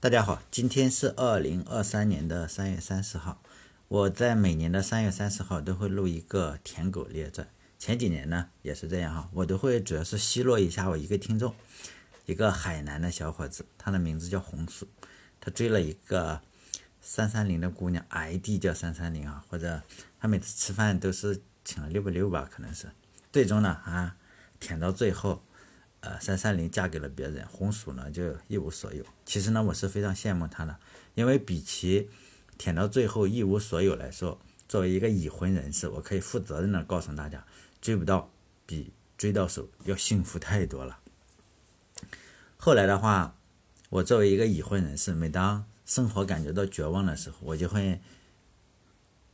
大家好，今天是二零二三年的三月三十号。我在每年的三月三十号都会录一个《舔狗列传》。前几年呢也是这样哈，我都会主要是奚落一下我一个听众，一个海南的小伙子，他的名字叫红薯，他追了一个三三零的姑娘，ID 叫三三零啊，或者他每次吃饭都是请了六百六吧，可能是，最终呢啊舔到最后。呃，三三零嫁给了别人，红薯呢就一无所有。其实呢，我是非常羡慕他的，因为比起舔到最后一无所有来说，作为一个已婚人士，我可以负责任的告诉大家，追不到比追到手要幸福太多了。后来的话，我作为一个已婚人士，每当生活感觉到绝望的时候，我就会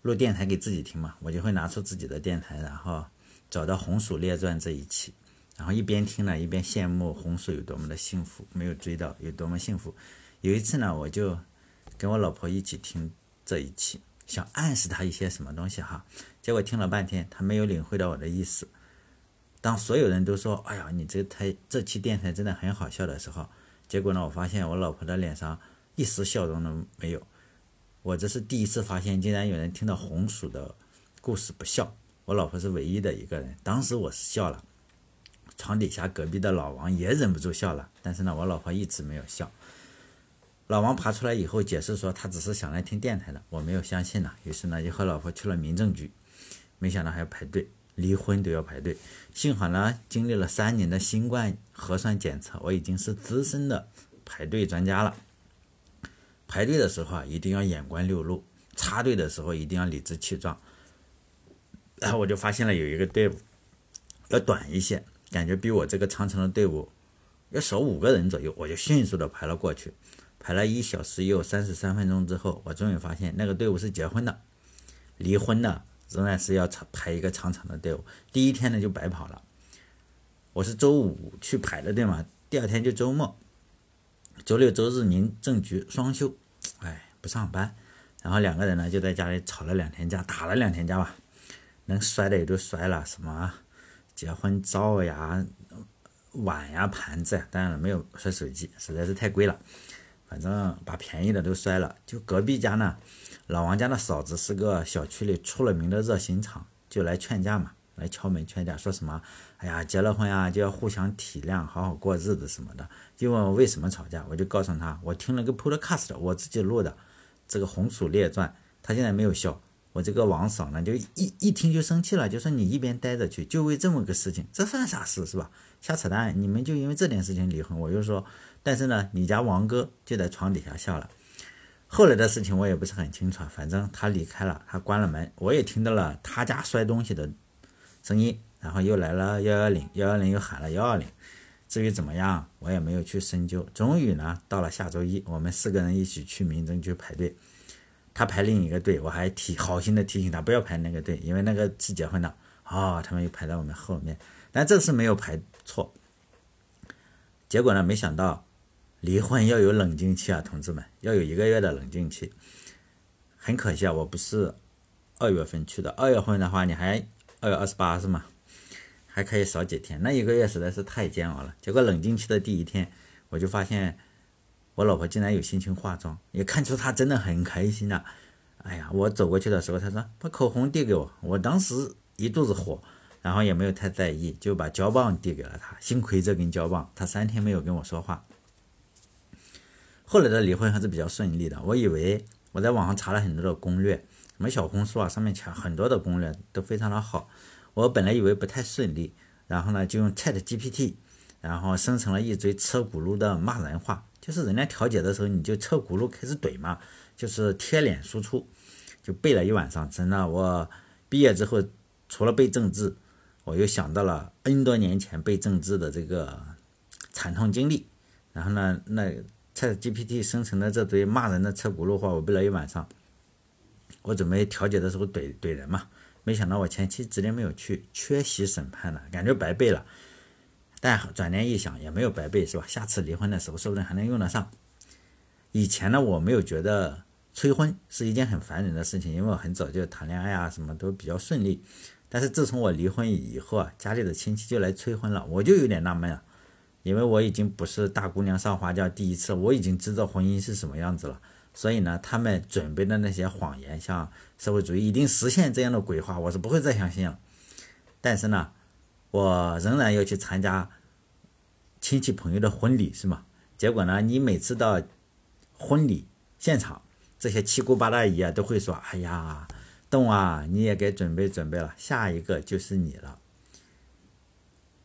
录电台给自己听嘛，我就会拿出自己的电台，然后找到《红薯列传》这一期。然后一边听呢，一边羡慕红薯有多么的幸福，没有追到有多么幸福。有一次呢，我就跟我老婆一起听这一期，想暗示她一些什么东西哈。结果听了半天，她没有领会到我的意思。当所有人都说“哎呀，你这台这期电台真的很好笑”的时候，结果呢，我发现我老婆的脸上一丝笑容都没有。我这是第一次发现，竟然有人听到红薯的故事不笑。我老婆是唯一的一个人，当时我是笑了。床底下隔壁的老王也忍不住笑了，但是呢，我老婆一直没有笑。老王爬出来以后解释说，他只是想来听电台的，我没有相信呢。于是呢，就和老婆去了民政局，没想到还要排队，离婚都要排队。幸好呢，经历了三年的新冠核酸检测，我已经是资深的排队专家了。排队的时候啊，一定要眼观六路；插队的时候一定要理直气壮。然后我就发现了有一个队伍要短一些。感觉比我这个长城的队伍要少五个人左右，我就迅速的排了过去。排了一小时又三十三分钟之后，我终于发现那个队伍是结婚的，离婚的仍然是要长排一个长长的队伍。第一天呢就白跑了。我是周五去排的队嘛，第二天就周末，周六周日民政局双休，哎，不上班。然后两个人呢就在家里吵了两天架，打了两天架吧，能摔的也都摔了，什么？结婚照呀、碗呀、盘子呀，当然了，没有摔手机，实在是太贵了。反正把便宜的都摔了。就隔壁家呢，老王家的嫂子是个小区里出了名的热心肠，就来劝架嘛，来敲门劝架，说什么：“哎呀，结了婚呀，就要互相体谅，好好过日子什么的。”就问我为什么吵架，我就告诉他，我听了个 Podcast，我自己录的这个《红薯列传》，他现在没有笑。我这个王嫂呢，就一一听就生气了，就说你一边待着去，就为这么个事情，这算啥事是吧？瞎扯淡！你们就因为这点事情离婚，我就说，但是呢，你家王哥就在床底下笑了。后来的事情我也不是很清楚，反正他离开了，他关了门，我也听到了他家摔东西的声音，然后又来了幺幺零，幺幺零又喊了幺二零。至于怎么样，我也没有去深究。终于呢，到了下周一，我们四个人一起去民政局排队。他排另一个队，我还提好心的提醒他不要排那个队，因为那个是结婚的。哦，他们又排在我们后面，但这次没有排错。结果呢，没想到离婚要有冷静期啊，同志们，要有一个月的冷静期。很可惜啊，我不是二月份去的。二月份的话，你还二月二十八是吗？还可以少几天。那一个月实在是太煎熬了。结果冷静期的第一天，我就发现。我老婆竟然有心情化妆，也看出她真的很开心呐。哎呀，我走过去的时候，她说把口红递给我，我当时一肚子火，然后也没有太在意，就把胶棒递给了她。幸亏这根胶棒，她三天没有跟我说话。后来的离婚还是比较顺利的。我以为我在网上查了很多的攻略，什么小红书啊，上面全很多的攻略都非常的好。我本来以为不太顺利，然后呢就用 Chat GPT，然后生成了一堆车轱辘的骂人话。就是人家调解的时候，你就车轱辘开始怼嘛，就是贴脸输出，就背了一晚上。真的，我毕业之后除了背政治，我又想到了 N 多年前背政治的这个惨痛经历。然后呢，那 ChatGPT 生成的这堆骂人的车轱辘话，我背了一晚上。我准备调解的时候怼怼人嘛，没想到我前妻直接没有去，缺席审判了，感觉白背了。但转念一想，也没有白背，是吧？下次离婚的时候，说不定还能用得上。以前呢，我没有觉得催婚是一件很烦人的事情，因为我很早就谈恋爱啊，什么都比较顺利。但是自从我离婚以后啊，家里的亲戚就来催婚了，我就有点纳闷啊。因为我已经不是大姑娘上花轿第一次，我已经知道婚姻是什么样子了。所以呢，他们准备的那些谎言，像社会主义一定实现这样的鬼话，我是不会再相信了。但是呢，我仍然要去参加亲戚朋友的婚礼，是吗？结果呢，你每次到婚礼现场，这些七姑八大姨啊都会说：“哎呀，东啊，你也该准备准备了，下一个就是你了。”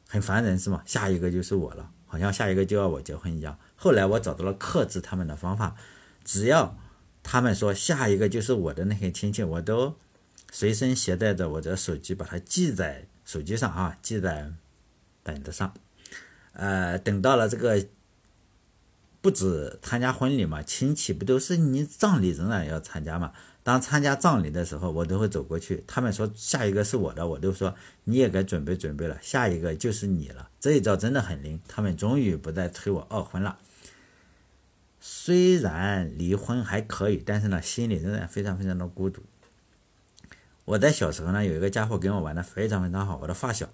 很烦人是吗？下一个就是我了，好像下一个就要我结婚一样。后来我找到了克制他们的方法。只要他们说下一个就是我的那些亲戚，我都随身携带着我的手机，把它记在手机上啊，记在本子上。呃，等到了这个不止参加婚礼嘛，亲戚不都是你葬礼仍然要参加嘛？当参加葬礼的时候，我都会走过去。他们说下一个是我的，我都说你也该准备准备了，下一个就是你了。这一招真的很灵，他们终于不再催我二婚了。虽然离婚还可以，但是呢，心里仍然非常非常的孤独。我在小时候呢，有一个家伙跟我玩的非常非常好，我的发小，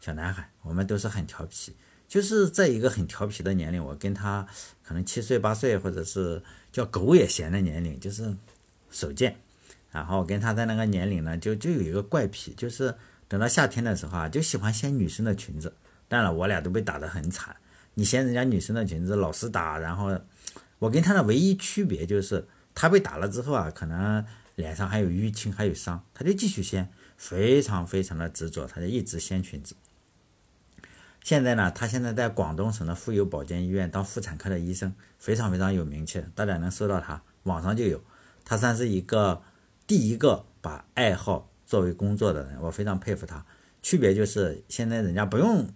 小男孩，我们都是很调皮，就是在一个很调皮的年龄，我跟他可能七岁八岁，或者是叫狗也嫌的年龄，就是手贱。然后跟他在那个年龄呢，就就有一个怪癖，就是等到夏天的时候啊，就喜欢掀女生的裙子。当然，我俩都被打得很惨。你掀人家女生的裙子，老师打，然后。我跟他的唯一区别就是，他被打了之后啊，可能脸上还有淤青，还有伤，他就继续掀，非常非常的执着，他就一直掀裙子。现在呢，他现在在广东省的妇幼保健医院当妇产科的医生，非常非常有名气，大家能搜到他，网上就有。他算是一个第一个把爱好作为工作的人，我非常佩服他。区别就是，现在人家不用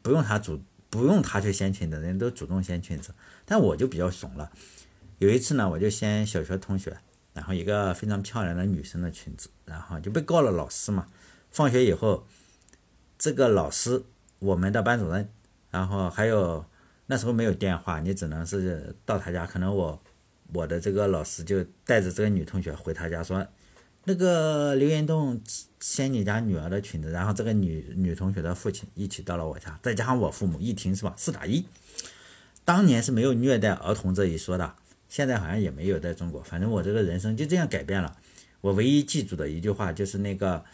不用他主。不用他去掀裙子，人都主动掀裙子，但我就比较怂了。有一次呢，我就掀小学同学，然后一个非常漂亮的女生的裙子，然后就被告了老师嘛。放学以后，这个老师，我们的班主任，然后还有那时候没有电话，你只能是到他家，可能我我的这个老师就带着这个女同学回他家说。那个刘延栋掀你家女儿的裙子，然后这个女女同学的父亲一起到了我家，再加上我父母一听是吧，四打一。当年是没有虐待儿童这一说的，现在好像也没有在中国。反正我这个人生就这样改变了。我唯一记住的一句话就是那个，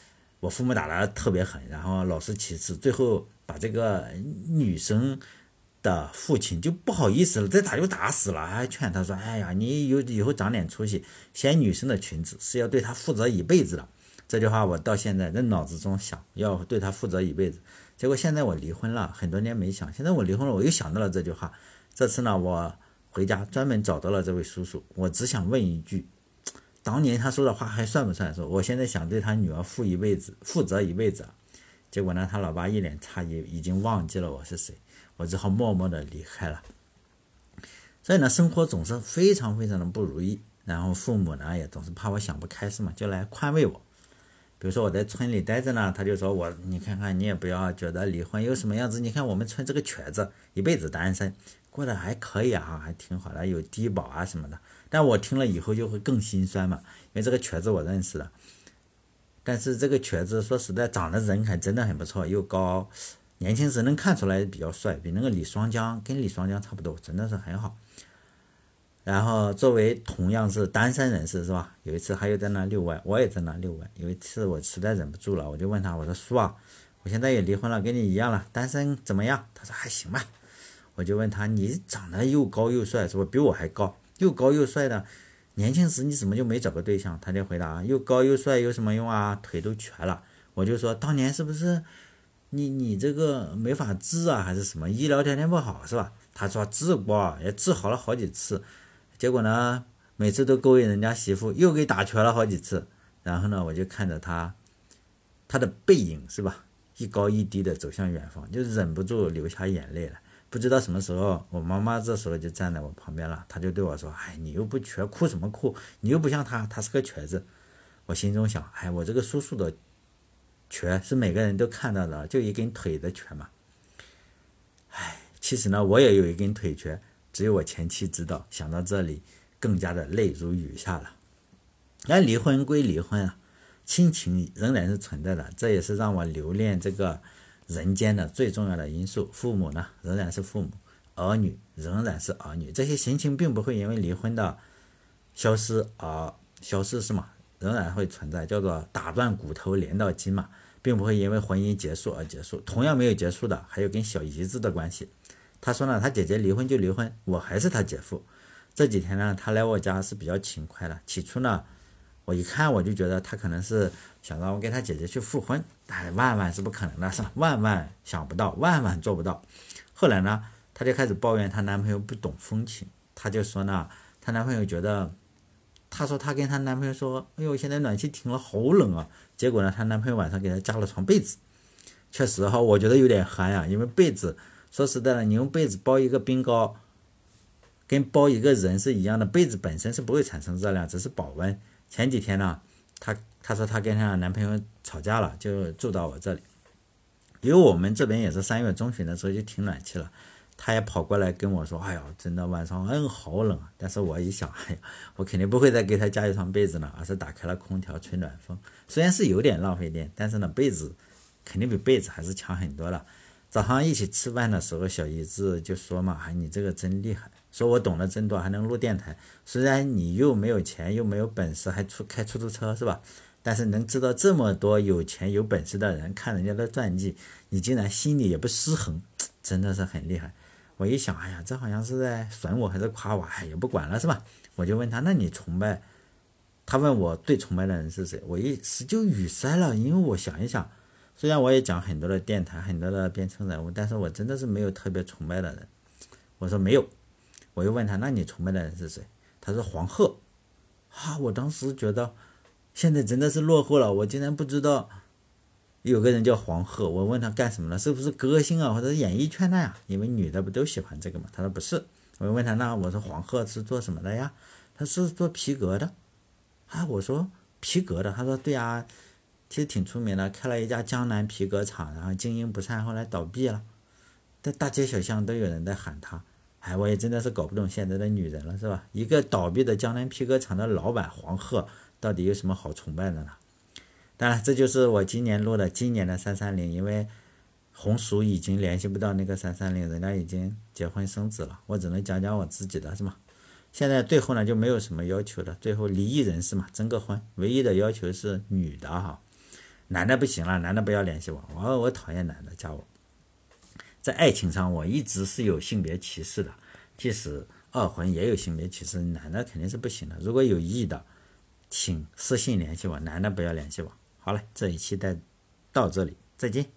我父母打的特别狠，然后老师其次，最后把这个女生。的父亲就不好意思了，再打就打死了，还劝他说：“哎呀，你有以后长点出息，掀女生的裙子是要对她负责一辈子的。”这句话我到现在在脑子中想，要对她负责一辈子。结果现在我离婚了，很多年没想，现在我离婚了，我又想到了这句话。这次呢，我回家专门找到了这位叔叔，我只想问一句：当年他说的话还算不算？说我现在想对他女儿负一辈子，负责一辈子。结果呢，他老爸一脸诧异，已经忘记了我是谁。我只好默默的离开了。所以呢，生活总是非常非常的不如意，然后父母呢也总是怕我想不开，是吗，就来宽慰我。比如说我在村里待着呢，他就说我，你看看你也不要觉得离婚有什么样子，你看我们村这个瘸子一辈子单身，过得还可以啊，还挺好的，有低保啊什么的。但我听了以后就会更心酸嘛，因为这个瘸子我认识的，但是这个瘸子说实在长得人还真的很不错，又高。年轻时能看出来比较帅，比那个李双江跟李双江差不多，真的是很好。然后作为同样是单身人士是吧？有一次还又在那遛弯，我也在那遛弯。有一次我实在忍不住了，我就问他，我说叔啊，我现在也离婚了，跟你一样了，单身怎么样？他说还行吧。我就问他，你长得又高又帅，是不比我还高？又高又帅的，年轻时你怎么就没找个对象？他就回答，又高又帅有什么用啊？腿都瘸了。我就说，当年是不是？你你这个没法治啊，还是什么医疗条件不好是吧？他说治过，也治好了好几次，结果呢，每次都勾引人家媳妇，又给打瘸了好几次。然后呢，我就看着他，他的背影是吧，一高一低的走向远方，就忍不住流下眼泪了。不知道什么时候，我妈妈这时候就站在我旁边了，她就对我说：“哎，你又不瘸，哭什么哭？你又不像他，他是个瘸子。”我心中想：“哎，我这个叔叔的。”瘸是每个人都看到的，就一根腿的瘸嘛。唉，其实呢，我也有一根腿瘸，只有我前妻知道。想到这里，更加的泪如雨下了。那离婚归离婚啊，亲情仍然是存在的，这也是让我留恋这个人间的最重要的因素。父母呢，仍然是父母；儿女仍然是儿女。这些心情并不会因为离婚的消失而消失，是吗？仍然会存在，叫做打断骨头连到筋嘛，并不会因为婚姻结束而结束。同样没有结束的，还有跟小姨子的关系。他说呢，他姐姐离婚就离婚，我还是他姐夫。这几天呢，他来我家是比较勤快的。起初呢，我一看我就觉得他可能是想让我跟他姐姐去复婚，但万万是不可能的，是吧？万万想不到，万万做不到。后来呢，她就开始抱怨她男朋友不懂风情。她就说呢，她男朋友觉得，她说她跟她男朋友说，哎呦，现在暖气停了，好冷啊。结果呢，她男朋友晚上给她加了床被子。确实哈，我觉得有点寒呀，因为被子，说实在的，你用被子包一个冰糕。跟包一个人是一样的，被子本身是不会产生热量，只是保温。前几天呢，她她说她跟她男朋友吵架了，就住到我这里。因为我们这边也是三月中旬的时候就停暖气了，她也跑过来跟我说：“哎呀，真的晚上嗯好冷啊！”但是我一想，哎呀，我肯定不会再给她加一床被子了，而是打开了空调吹暖风。虽然是有点浪费电，但是呢，被子肯定比被子还是强很多了。早上一起吃饭的时候，小姨子就说嘛：“哎，你这个真厉害。”说我懂得真多，还能录电台。虽然你又没有钱，又没有本事，还出开出租车是吧？但是能知道这么多有钱有本事的人看人家的传记，你竟然心里也不失衡，真的是很厉害。我一想，哎呀，这好像是在损我还是夸我？哎，也不管了是吧？我就问他，那你崇拜？他问我最崇拜的人是谁？我一时就语塞了，因为我想一想，虽然我也讲很多的电台，很多的编程人物，但是我真的是没有特别崇拜的人。我说没有。我又问他：“那你崇拜的人是谁？”他说：“黄鹤。”啊！我当时觉得，现在真的是落后了。我竟然不知道有个人叫黄鹤。我问他干什么了？是不是歌星啊，或者是演艺圈的呀？因为女的不都喜欢这个嘛？他说不是。我又问他：“那我说黄鹤是做什么的呀？”他是做皮革的。啊！我说皮革的。他说：“对呀，其实挺出名的，开了一家江南皮革厂，然后经营不善，后来倒闭了。在大街小巷都有人在喊他。”哎，我也真的是搞不懂现在的女人了，是吧？一个倒闭的江南皮革厂的老板黄鹤，到底有什么好崇拜的呢？当然，这就是我今年录的今年的三三零，因为红薯已经联系不到那个三三零，人家已经结婚生子了，我只能讲讲我自己的，是吗？现在最后呢就没有什么要求了，最后离异人士嘛，征个婚，唯一的要求是女的哈，男的不行了，男的不要联系我，我我讨厌男的加我。在爱情上，我一直是有性别歧视的，即使二婚也有性别歧视，男的肯定是不行的。如果有意的，请私信联系我，男的不要联系我。好了，这一期带到这里，再见。